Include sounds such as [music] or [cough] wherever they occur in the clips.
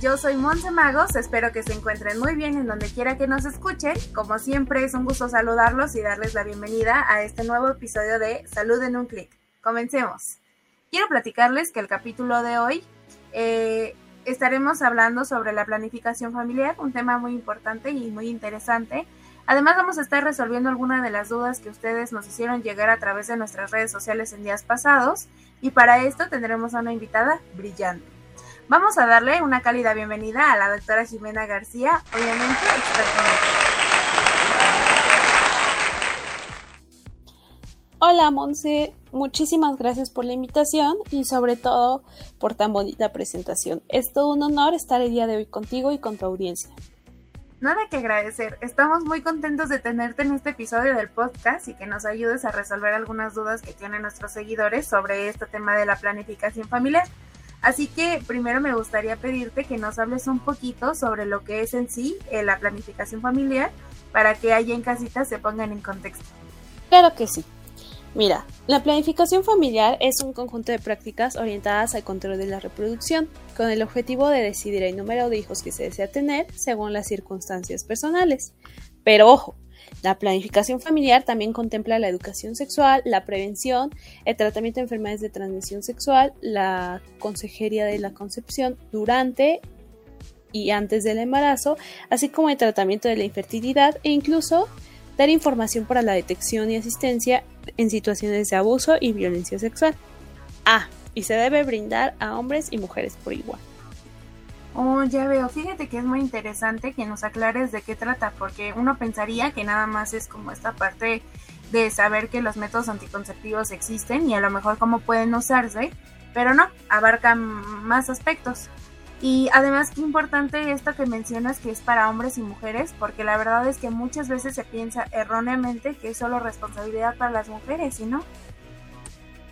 Yo soy Monse Magos, espero que se encuentren muy bien en donde quiera que nos escuchen. Como siempre es un gusto saludarlos y darles la bienvenida a este nuevo episodio de Salud en un clic. Comencemos. Quiero platicarles que el capítulo de hoy eh, estaremos hablando sobre la planificación familiar, un tema muy importante y muy interesante. Además vamos a estar resolviendo algunas de las dudas que ustedes nos hicieron llegar a través de nuestras redes sociales en días pasados y para esto tendremos a una invitada brillante. Vamos a darle una cálida bienvenida a la doctora Jimena García, obviamente experta Hola Monse, muchísimas gracias por la invitación y sobre todo por tan bonita presentación. Es todo un honor estar el día de hoy contigo y con tu audiencia. Nada que agradecer, estamos muy contentos de tenerte en este episodio del podcast y que nos ayudes a resolver algunas dudas que tienen nuestros seguidores sobre este tema de la planificación familiar. Así que primero me gustaría pedirte que nos hables un poquito sobre lo que es en sí eh, la planificación familiar para que allá en casita se pongan en contexto. Claro que sí. Mira, la planificación familiar es un conjunto de prácticas orientadas al control de la reproducción, con el objetivo de decidir el número de hijos que se desea tener según las circunstancias personales. Pero ojo, la planificación familiar también contempla la educación sexual, la prevención, el tratamiento de enfermedades de transmisión sexual, la consejería de la concepción durante y antes del embarazo, así como el tratamiento de la infertilidad e incluso dar información para la detección y asistencia en situaciones de abuso y violencia sexual. Ah, y se debe brindar a hombres y mujeres por igual. Oh, ya veo. Fíjate que es muy interesante que nos aclares de qué trata, porque uno pensaría que nada más es como esta parte de saber que los métodos anticonceptivos existen y a lo mejor cómo pueden usarse, pero no, abarcan más aspectos. Y además qué importante esto que mencionas que es para hombres y mujeres, porque la verdad es que muchas veces se piensa erróneamente que es solo responsabilidad para las mujeres, ¿y no?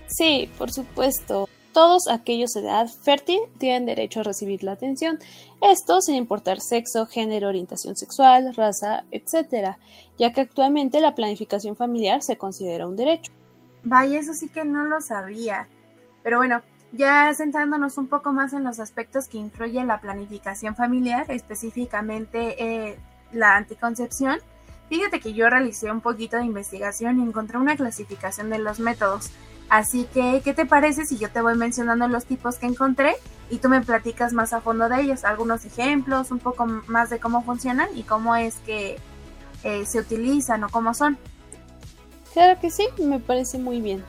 Sí, por supuesto. Todos aquellos de edad fértil tienen derecho a recibir la atención, esto sin importar sexo, género, orientación sexual, raza, etc., ya que actualmente la planificación familiar se considera un derecho. Vaya, eso sí que no lo sabía. Pero bueno, ya centrándonos un poco más en los aspectos que influye la planificación familiar, específicamente eh, la anticoncepción, fíjate que yo realicé un poquito de investigación y encontré una clasificación de los métodos. Así que, ¿qué te parece si yo te voy mencionando los tipos que encontré y tú me platicas más a fondo de ellos? Algunos ejemplos, un poco más de cómo funcionan y cómo es que eh, se utilizan o cómo son. Claro que sí, me parece muy bien.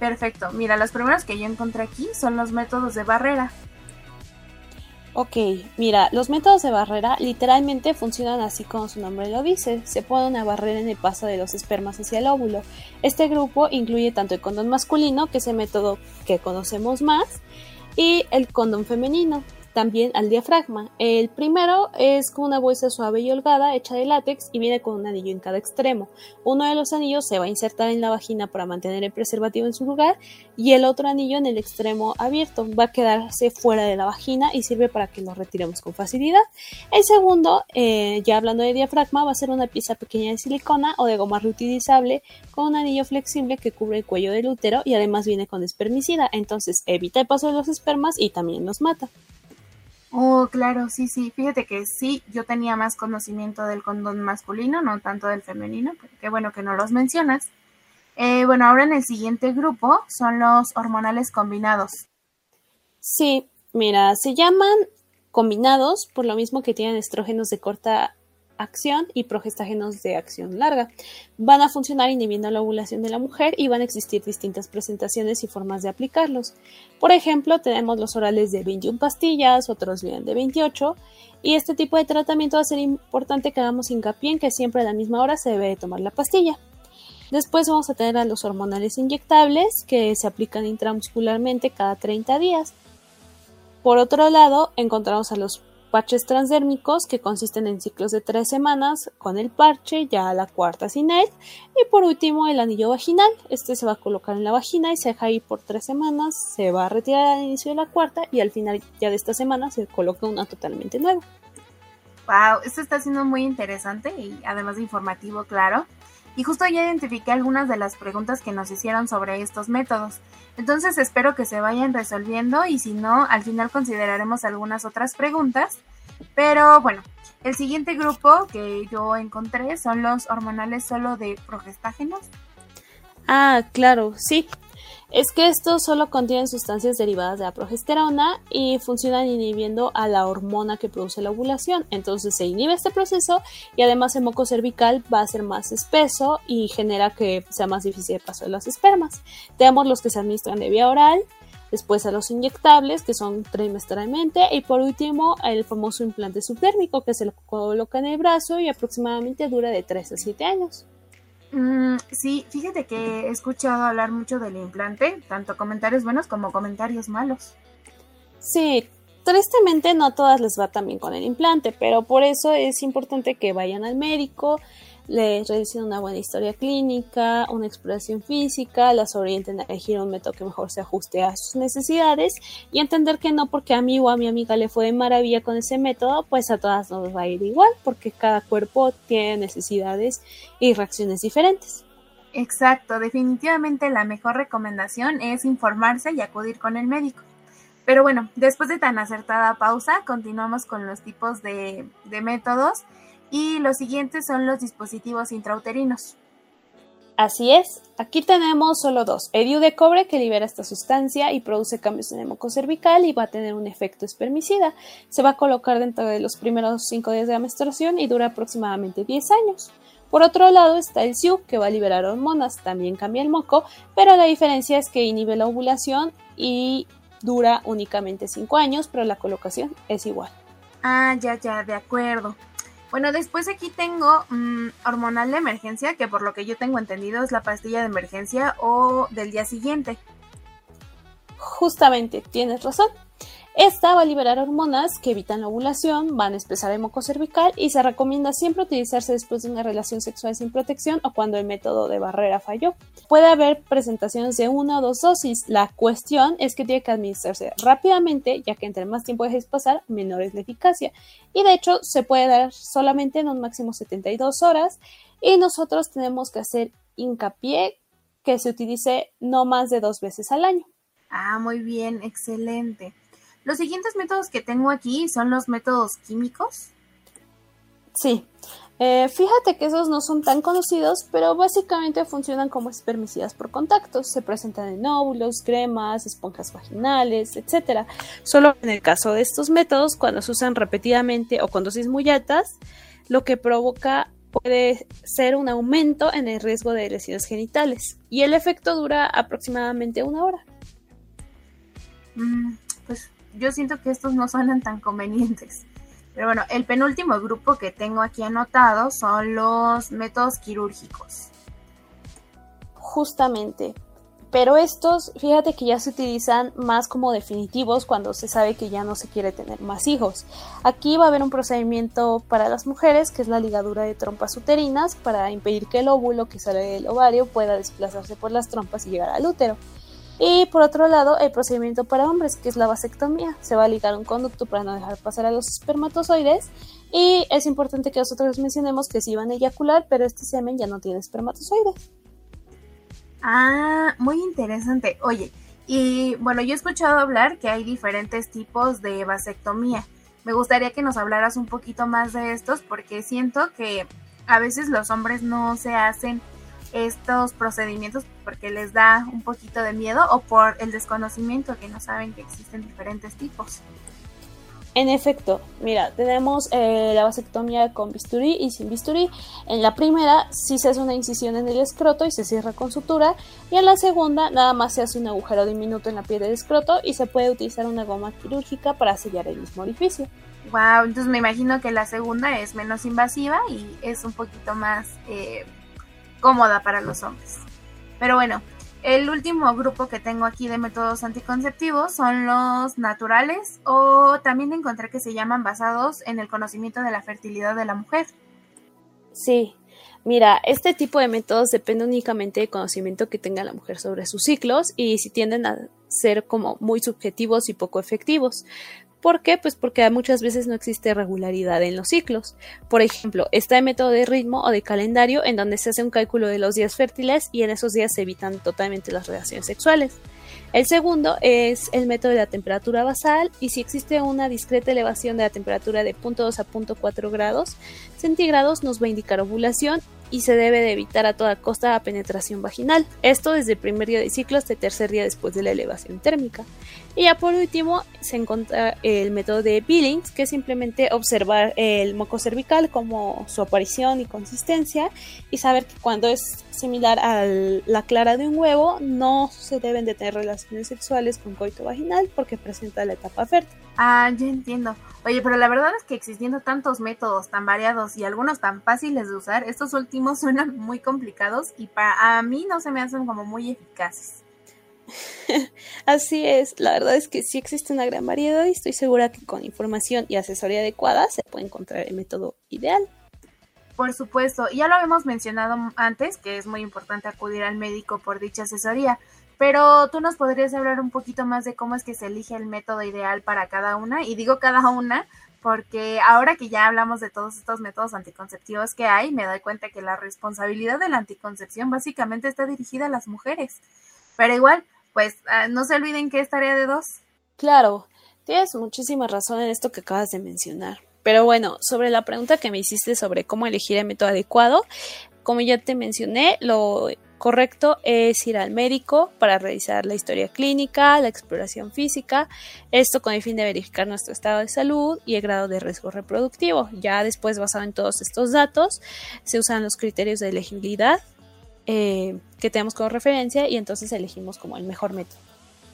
Perfecto. Mira, los primeros que yo encontré aquí son los métodos de barrera. Ok, mira, los métodos de barrera literalmente funcionan así como su nombre lo dice. Se pone una barrera en el paso de los espermas hacia el óvulo. Este grupo incluye tanto el condón masculino, que es el método que conocemos más, y el condón femenino también al diafragma. El primero es con una bolsa suave y holgada hecha de látex y viene con un anillo en cada extremo. Uno de los anillos se va a insertar en la vagina para mantener el preservativo en su lugar y el otro anillo en el extremo abierto va a quedarse fuera de la vagina y sirve para que lo retiremos con facilidad. El segundo, eh, ya hablando de diafragma, va a ser una pieza pequeña de silicona o de goma reutilizable con un anillo flexible que cubre el cuello del útero y además viene con espermicida, entonces evita el paso de los espermas y también los mata. Oh, claro, sí, sí. Fíjate que sí, yo tenía más conocimiento del condón masculino, no tanto del femenino, pero qué bueno que no los mencionas. Eh, bueno, ahora en el siguiente grupo son los hormonales combinados. Sí, mira, se llaman combinados por lo mismo que tienen estrógenos de corta acción y progestágenos de acción larga. Van a funcionar inhibiendo la ovulación de la mujer y van a existir distintas presentaciones y formas de aplicarlos. Por ejemplo, tenemos los orales de 21 pastillas, otros vienen de 28 y este tipo de tratamiento va a ser importante que hagamos hincapié en que siempre a la misma hora se debe tomar la pastilla. Después vamos a tener a los hormonales inyectables que se aplican intramuscularmente cada 30 días. Por otro lado, encontramos a los parches transdérmicos que consisten en ciclos de tres semanas con el parche, ya la cuarta sin él. Y por último, el anillo vaginal. Este se va a colocar en la vagina y se deja ahí por tres semanas. Se va a retirar al inicio de la cuarta y al final ya de esta semana se coloca una totalmente nueva. Wow, esto está siendo muy interesante y además informativo, claro. Y justo ya identifiqué algunas de las preguntas que nos hicieron sobre estos métodos. Entonces espero que se vayan resolviendo y si no, al final consideraremos algunas otras preguntas. Pero bueno, el siguiente grupo que yo encontré son los hormonales solo de progestágenos. Ah, claro, sí. Es que estos solo contienen sustancias derivadas de la progesterona y funcionan inhibiendo a la hormona que produce la ovulación. Entonces se inhibe este proceso y además el moco cervical va a ser más espeso y genera que sea más difícil el paso de las espermas. Tenemos los que se administran de vía oral, después a los inyectables que son trimestralmente y por último el famoso implante subdérmico que se lo coloca en el brazo y aproximadamente dura de 3 a 7 años. Mm, sí, fíjate que he escuchado hablar mucho del implante, tanto comentarios buenos como comentarios malos. Sí, tristemente no a todas les va también con el implante, pero por eso es importante que vayan al médico, les realicen una buena historia clínica, una exploración física, las orienten a elegir un método que mejor se ajuste a sus necesidades y entender que no porque a mí o a mi amiga le fue de maravilla con ese método, pues a todas nos va a ir igual, porque cada cuerpo tiene necesidades y reacciones diferentes. Exacto, definitivamente la mejor recomendación es informarse y acudir con el médico. Pero bueno, después de tan acertada pausa, continuamos con los tipos de, de métodos y los siguientes son los dispositivos intrauterinos. Así es, aquí tenemos solo dos. El de cobre que libera esta sustancia y produce cambios en el moco cervical y va a tener un efecto espermicida. Se va a colocar dentro de los primeros 5 días de la menstruación y dura aproximadamente 10 años. Por otro lado está el SIU que va a liberar hormonas, también cambia el moco, pero la diferencia es que inhibe la ovulación y dura únicamente 5 años, pero la colocación es igual. Ah, ya, ya, de acuerdo. Bueno, después aquí tengo mm, hormonal de emergencia, que por lo que yo tengo entendido es la pastilla de emergencia o del día siguiente. Justamente, tienes razón. Esta va a liberar hormonas que evitan la ovulación, van a expresar el moco cervical y se recomienda siempre utilizarse después de una relación sexual sin protección o cuando el método de barrera falló. Puede haber presentaciones de una o dos dosis. La cuestión es que tiene que administrarse rápidamente, ya que entre más tiempo dejes pasar, menor es la eficacia. Y de hecho, se puede dar solamente en un máximo 72 horas y nosotros tenemos que hacer hincapié que se utilice no más de dos veces al año. Ah, muy bien, excelente. Los siguientes métodos que tengo aquí son los métodos químicos. Sí, eh, fíjate que esos no son tan conocidos, pero básicamente funcionan como espermicidas por contacto. Se presentan en óvulos, cremas, esponjas vaginales, etc. Solo en el caso de estos métodos, cuando se usan repetidamente o con dosis muy altas, lo que provoca puede ser un aumento en el riesgo de lesiones genitales y el efecto dura aproximadamente una hora. Mm, pues yo siento que estos no suenan tan convenientes. Pero bueno, el penúltimo grupo que tengo aquí anotado son los métodos quirúrgicos. Justamente. Pero estos, fíjate que ya se utilizan más como definitivos cuando se sabe que ya no se quiere tener más hijos. Aquí va a haber un procedimiento para las mujeres, que es la ligadura de trompas uterinas, para impedir que el óvulo que sale del ovario pueda desplazarse por las trompas y llegar al útero. Y por otro lado, el procedimiento para hombres, que es la vasectomía. Se va a ligar un conducto para no dejar pasar a los espermatozoides. Y es importante que nosotros mencionemos que sí van a eyacular, pero este semen ya no tiene espermatozoides. Ah, muy interesante. Oye, y bueno, yo he escuchado hablar que hay diferentes tipos de vasectomía. Me gustaría que nos hablaras un poquito más de estos porque siento que a veces los hombres no se hacen estos procedimientos porque les da un poquito de miedo o por el desconocimiento que no saben que existen diferentes tipos. En efecto, mira, tenemos eh, la vasectomía con bisturí y sin bisturí. En la primera sí se hace una incisión en el escroto y se cierra con sutura. Y en la segunda nada más se hace un agujero diminuto en la piel del escroto y se puede utilizar una goma quirúrgica para sellar el mismo orificio. Wow, entonces me imagino que la segunda es menos invasiva y es un poquito más eh, cómoda para los hombres. Pero bueno, el último grupo que tengo aquí de métodos anticonceptivos son los naturales o también encontré que se llaman basados en el conocimiento de la fertilidad de la mujer. Sí, mira, este tipo de métodos depende únicamente del conocimiento que tenga la mujer sobre sus ciclos y si tienden a ser como muy subjetivos y poco efectivos. ¿Por qué? Pues porque muchas veces no existe regularidad en los ciclos. Por ejemplo, está el método de ritmo o de calendario en donde se hace un cálculo de los días fértiles y en esos días se evitan totalmente las relaciones sexuales. El segundo es el método de la temperatura basal y si existe una discreta elevación de la temperatura de 0.2 a 0.4 grados centígrados nos va a indicar ovulación y se debe de evitar a toda costa la penetración vaginal. Esto desde el primer día de ciclo hasta el tercer día después de la elevación térmica. Y ya por último se encuentra el método de Billings, que es simplemente observar el moco cervical como su aparición y consistencia y saber que cuando es similar a la clara de un huevo no se deben de tener relaciones sexuales con coito vaginal porque presenta la etapa fértil. Ah, ya entiendo. Oye, pero la verdad es que existiendo tantos métodos tan variados y algunos tan fáciles de usar, estos últimos [laughs] suenan muy complicados y para a mí no se me hacen como muy eficaces. [laughs] Así es, la verdad es que sí existe una gran variedad y estoy segura que con información y asesoría adecuada se puede encontrar el método ideal. Por supuesto, ya lo habíamos mencionado antes, que es muy importante acudir al médico por dicha asesoría, pero tú nos podrías hablar un poquito más de cómo es que se elige el método ideal para cada una. Y digo cada una porque ahora que ya hablamos de todos estos métodos anticonceptivos que hay, me doy cuenta que la responsabilidad de la anticoncepción básicamente está dirigida a las mujeres. Pero igual, pues ah, no se olviden que es tarea de dos. Claro, tienes muchísima razón en esto que acabas de mencionar. Pero bueno, sobre la pregunta que me hiciste sobre cómo elegir el método adecuado, como ya te mencioné, lo correcto es ir al médico para realizar la historia clínica, la exploración física, esto con el fin de verificar nuestro estado de salud y el grado de riesgo reproductivo. Ya después, basado en todos estos datos, se usan los criterios de elegibilidad eh, que tenemos como referencia y entonces elegimos como el mejor método.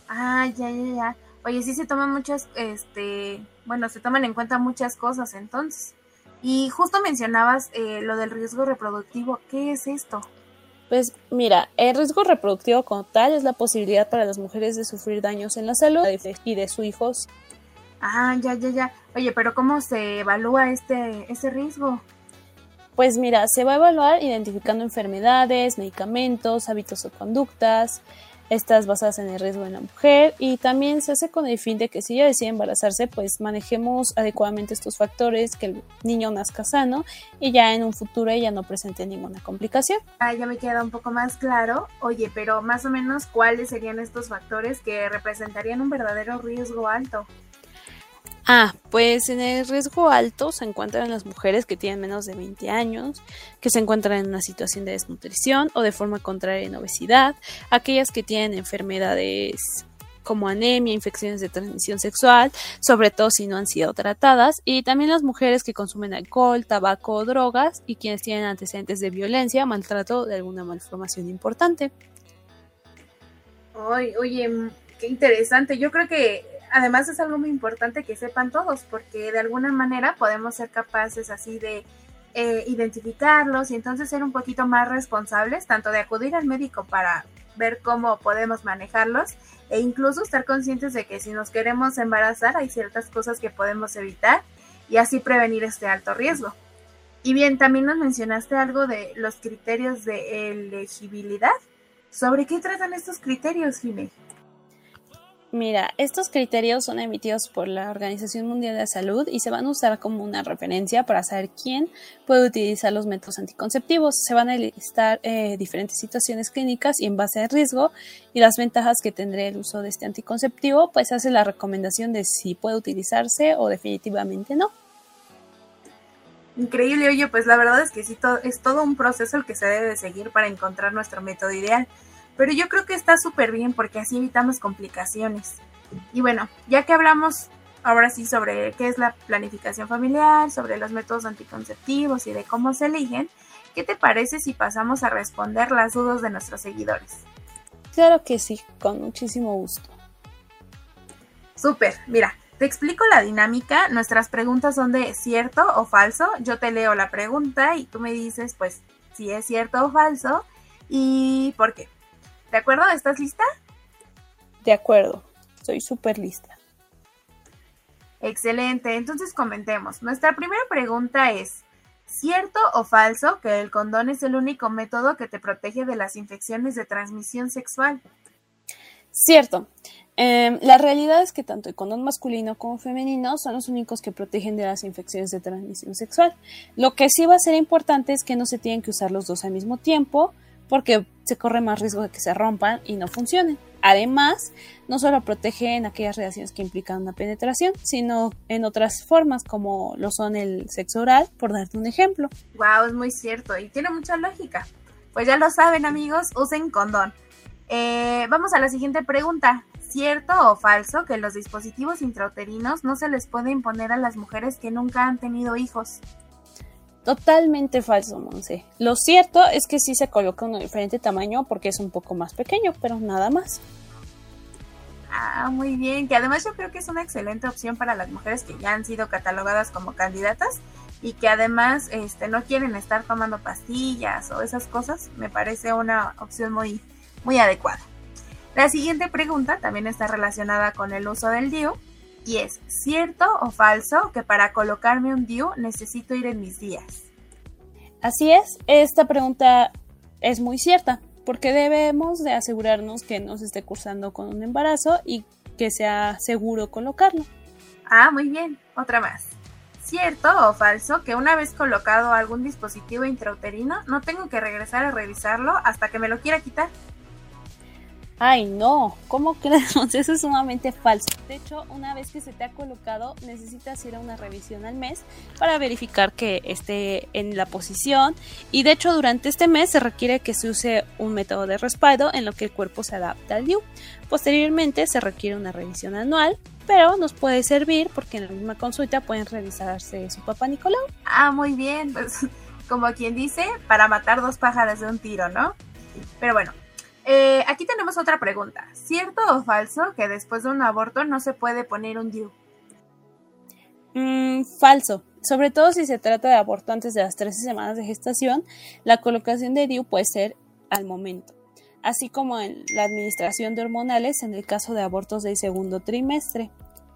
Ah, ya, ya, ya. Oye, sí se toman muchas, este, bueno, se toman en cuenta muchas cosas entonces. Y justo mencionabas eh, lo del riesgo reproductivo. ¿Qué es esto? Pues mira, el riesgo reproductivo como tal es la posibilidad para las mujeres de sufrir daños en la salud y de sus hijos. Ah, ya, ya, ya. Oye, pero ¿cómo se evalúa este, ese riesgo? Pues mira, se va a evaluar identificando enfermedades, medicamentos, hábitos o conductas, estas basadas en el riesgo de la mujer y también se hace con el fin de que si ella decide embarazarse pues manejemos adecuadamente estos factores, que el niño nazca sano y ya en un futuro ella no presente ninguna complicación. Ah, ya me queda un poco más claro. Oye, pero más o menos cuáles serían estos factores que representarían un verdadero riesgo alto. Ah, pues en el riesgo alto se encuentran las mujeres que tienen menos de 20 años, que se encuentran en una situación de desnutrición o de forma contraria en obesidad, aquellas que tienen enfermedades como anemia, infecciones de transmisión sexual, sobre todo si no han sido tratadas, y también las mujeres que consumen alcohol, tabaco o drogas y quienes tienen antecedentes de violencia, maltrato de alguna malformación importante. Oye, qué interesante. Yo creo que además es algo muy importante que sepan todos, porque de alguna manera podemos ser capaces así de eh, identificarlos y entonces ser un poquito más responsables, tanto de acudir al médico para ver cómo podemos manejarlos e incluso estar conscientes de que si nos queremos embarazar hay ciertas cosas que podemos evitar y así prevenir este alto riesgo. Y bien, también nos mencionaste algo de los criterios de elegibilidad. ¿Sobre qué tratan estos criterios, Jiménez? Mira, estos criterios son emitidos por la Organización Mundial de la Salud y se van a usar como una referencia para saber quién puede utilizar los métodos anticonceptivos. Se van a listar eh, diferentes situaciones clínicas y en base al riesgo y las ventajas que tendrá el uso de este anticonceptivo, pues hace la recomendación de si puede utilizarse o definitivamente no. Increíble, oye, pues la verdad es que sí, es todo un proceso el que se debe seguir para encontrar nuestro método ideal. Pero yo creo que está súper bien porque así evitamos complicaciones. Y bueno, ya que hablamos ahora sí sobre qué es la planificación familiar, sobre los métodos anticonceptivos y de cómo se eligen, ¿qué te parece si pasamos a responder las dudas de nuestros seguidores? Claro que sí, con muchísimo gusto. Súper, mira, te explico la dinámica. Nuestras preguntas son de cierto o falso. Yo te leo la pregunta y tú me dices, pues, si es cierto o falso y por qué. ¿De acuerdo? ¿Estás lista? De acuerdo, estoy súper lista. Excelente, entonces comentemos. Nuestra primera pregunta es, ¿cierto o falso que el condón es el único método que te protege de las infecciones de transmisión sexual? Cierto. Em, la realidad es que tanto el condón masculino como femenino son los únicos que protegen de las infecciones de transmisión sexual. Lo que sí va a ser importante es que no se tienen que usar los dos al mismo tiempo porque se corre más riesgo de que se rompan y no funcionen. Además, no solo protege en aquellas relaciones que implican una penetración, sino en otras formas como lo son el sexo oral, por darte un ejemplo. Wow, es muy cierto y tiene mucha lógica. Pues ya lo saben amigos, usen condón. Eh, vamos a la siguiente pregunta. ¿Cierto o falso que los dispositivos intrauterinos no se les puede imponer a las mujeres que nunca han tenido hijos? Totalmente falso, Monse. Lo cierto es que sí se coloca de diferente tamaño porque es un poco más pequeño, pero nada más. Ah, muy bien. Que además yo creo que es una excelente opción para las mujeres que ya han sido catalogadas como candidatas y que además este, no quieren estar tomando pastillas o esas cosas. Me parece una opción muy, muy adecuada. La siguiente pregunta también está relacionada con el uso del DIU y es ¿cierto o falso que para colocarme un DIU necesito ir en mis días? Así es, esta pregunta es muy cierta porque debemos de asegurarnos que no se esté cursando con un embarazo y que sea seguro colocarlo. Ah, muy bien, otra más. ¿Cierto o falso que una vez colocado algún dispositivo intrauterino no tengo que regresar a revisarlo hasta que me lo quiera quitar? Ay, no, ¿cómo crees? [laughs] Eso es sumamente falso. De hecho, una vez que se te ha colocado, necesitas ir a una revisión al mes para verificar que esté en la posición. Y de hecho, durante este mes se requiere que se use un método de respaldo en lo que el cuerpo se adapta al DIU. Posteriormente, se requiere una revisión anual, pero nos puede servir porque en la misma consulta pueden revisarse su papá Nicolau. Ah, muy bien, pues como quien dice, para matar dos pájaros de un tiro, ¿no? Pero bueno, eh, aquí tenemos otra pregunta. ¿Cierto o falso que después de un aborto no se puede poner un DIU? Mm, falso. Sobre todo si se trata de aborto antes de las 13 semanas de gestación, la colocación de DIU puede ser al momento, así como en la administración de hormonales en el caso de abortos del segundo trimestre.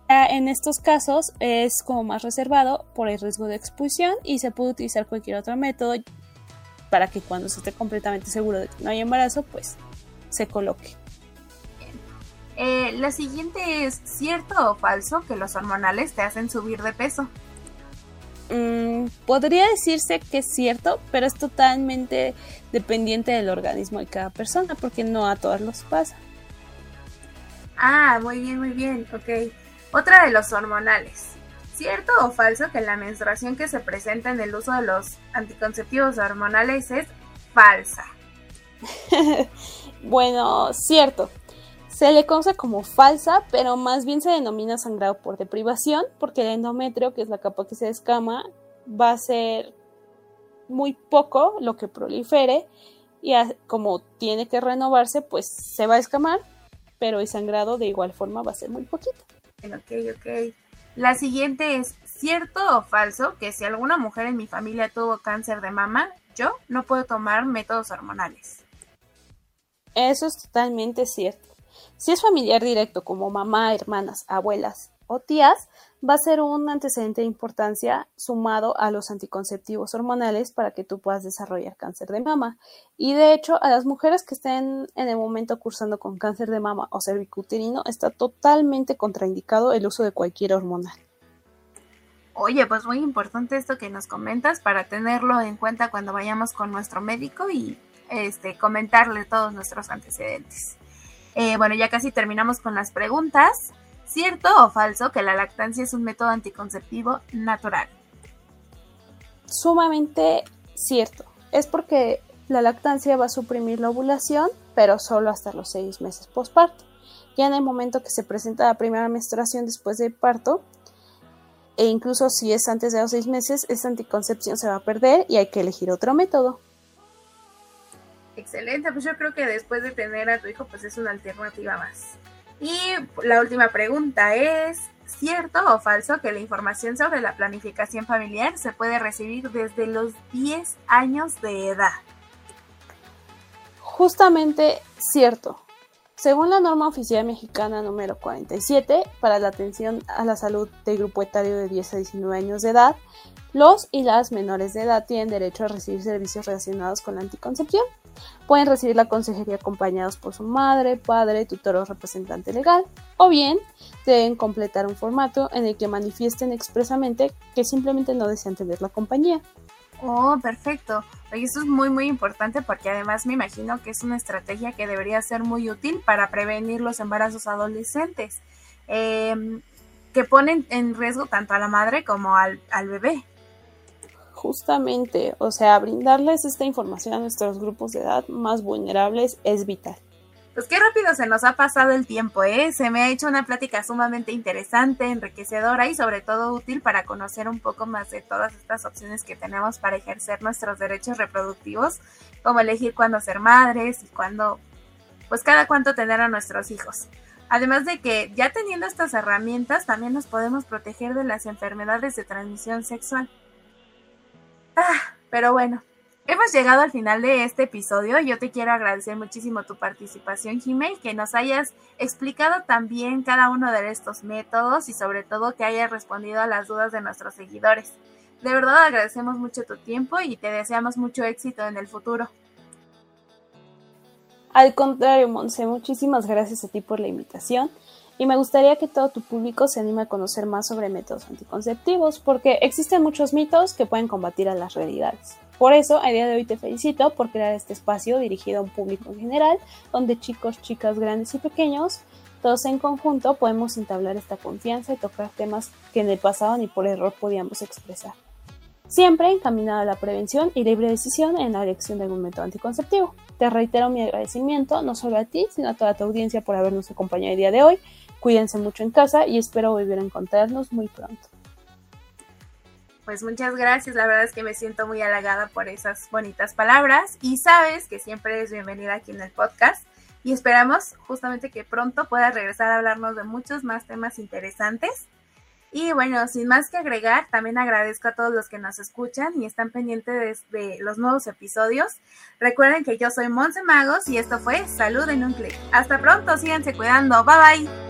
En estos casos es como más reservado por el riesgo de expulsión y se puede utilizar cualquier otro método para que cuando se esté completamente seguro de que no hay embarazo, pues se coloque. Eh, la siguiente es, ¿cierto o falso que los hormonales te hacen subir de peso? Mm, podría decirse que es cierto, pero es totalmente dependiente del organismo de cada persona, porque no a todas los pasa. Ah, muy bien, muy bien, ok. Otra de los hormonales. ¿Cierto o falso que la menstruación que se presenta en el uso de los anticonceptivos hormonales es falsa? [laughs] bueno, cierto. Se le conoce como falsa, pero más bien se denomina sangrado por deprivación, porque el endometrio, que es la capa que se descama, va a ser muy poco lo que prolifere y como tiene que renovarse, pues se va a escamar, pero el sangrado de igual forma va a ser muy poquito. Ok, ok. La siguiente es, ¿cierto o falso que si alguna mujer en mi familia tuvo cáncer de mama, yo no puedo tomar métodos hormonales? Eso es totalmente cierto. Si es familiar directo como mamá, hermanas, abuelas o tías, va a ser un antecedente de importancia sumado a los anticonceptivos hormonales para que tú puedas desarrollar cáncer de mama. Y de hecho, a las mujeres que estén en el momento cursando con cáncer de mama o cervicuterino, está totalmente contraindicado el uso de cualquier hormonal. Oye, pues muy importante esto que nos comentas para tenerlo en cuenta cuando vayamos con nuestro médico y este, comentarle todos nuestros antecedentes. Eh, bueno, ya casi terminamos con las preguntas. ¿Cierto o falso que la lactancia es un método anticonceptivo natural? Sumamente cierto. Es porque la lactancia va a suprimir la ovulación, pero solo hasta los seis meses postparto. Ya en el momento que se presenta la primera menstruación después del parto, e incluso si es antes de los seis meses, esa anticoncepción se va a perder y hay que elegir otro método. Excelente, pues yo creo que después de tener a tu hijo, pues es una alternativa más. Y la última pregunta es, ¿cierto o falso que la información sobre la planificación familiar se puede recibir desde los 10 años de edad? Justamente cierto. Según la norma oficial mexicana número 47 para la atención a la salud del grupo etario de 10 a 19 años de edad, Los y las menores de edad tienen derecho a recibir servicios relacionados con la anticoncepción. Pueden recibir la consejería acompañados por su madre, padre, tutor o representante legal, o bien deben completar un formato en el que manifiesten expresamente que simplemente no desean tener la compañía. Oh, perfecto. Y eso es muy muy importante porque además me imagino que es una estrategia que debería ser muy útil para prevenir los embarazos adolescentes, em, que ponen en riesgo tanto a la madre como al, al bebé. Justamente, o sea, brindarles esta información a nuestros grupos de edad más vulnerables es vital. Pues qué rápido se nos ha pasado el tiempo, ¿eh? Se me ha hecho una plática sumamente interesante, enriquecedora y sobre todo útil para conocer un poco más de todas estas opciones que tenemos para ejercer nuestros derechos reproductivos, como elegir cuándo ser madres y cuándo, pues cada cuánto tener a nuestros hijos. Además de que ya teniendo estas herramientas también nos podemos proteger de las enfermedades de transmisión sexual. Ah, pero bueno, Hemos llegado al final de este episodio. Yo te quiero agradecer muchísimo tu participación, Jimé, que nos hayas explicado también cada uno de estos métodos y sobre todo que hayas respondido a las dudas de nuestros seguidores. De verdad agradecemos mucho tu tiempo y te deseamos mucho éxito en el futuro. Al contrario, Monse, muchísimas gracias a ti por la invitación y me gustaría que todo tu público se anime a conocer más sobre métodos anticonceptivos porque existen muchos mitos que pueden combatir a las realidades. Por eso, a día de hoy te felicito por crear este espacio dirigido a un público en general, donde chicos, chicas, grandes y pequeños, todos en conjunto podemos entablar esta confianza y tocar temas que en el pasado ni por error podíamos expresar. Siempre encaminado a la prevención y libre decisión en la elección de algún método anticonceptivo. Te reitero mi agradecimiento no solo a ti, sino a toda tu audiencia por habernos acompañado el día de hoy. Cuídense mucho en casa y espero volver a encontrarnos muy pronto pues muchas gracias. La verdad es que me siento muy halagada por esas bonitas palabras y sabes que siempre eres bienvenida aquí en el podcast y esperamos justamente que pronto puedas regresar a hablarnos de muchos más temas interesantes. Y bueno, sin más que agregar, también agradezco a todos los que nos escuchan y están pendientes de, los nuevos episodios. Recuerden que yo soy Monse Magos y esto fue Salud en un clic. Hasta pronto, síganse cuidando. Bye bye.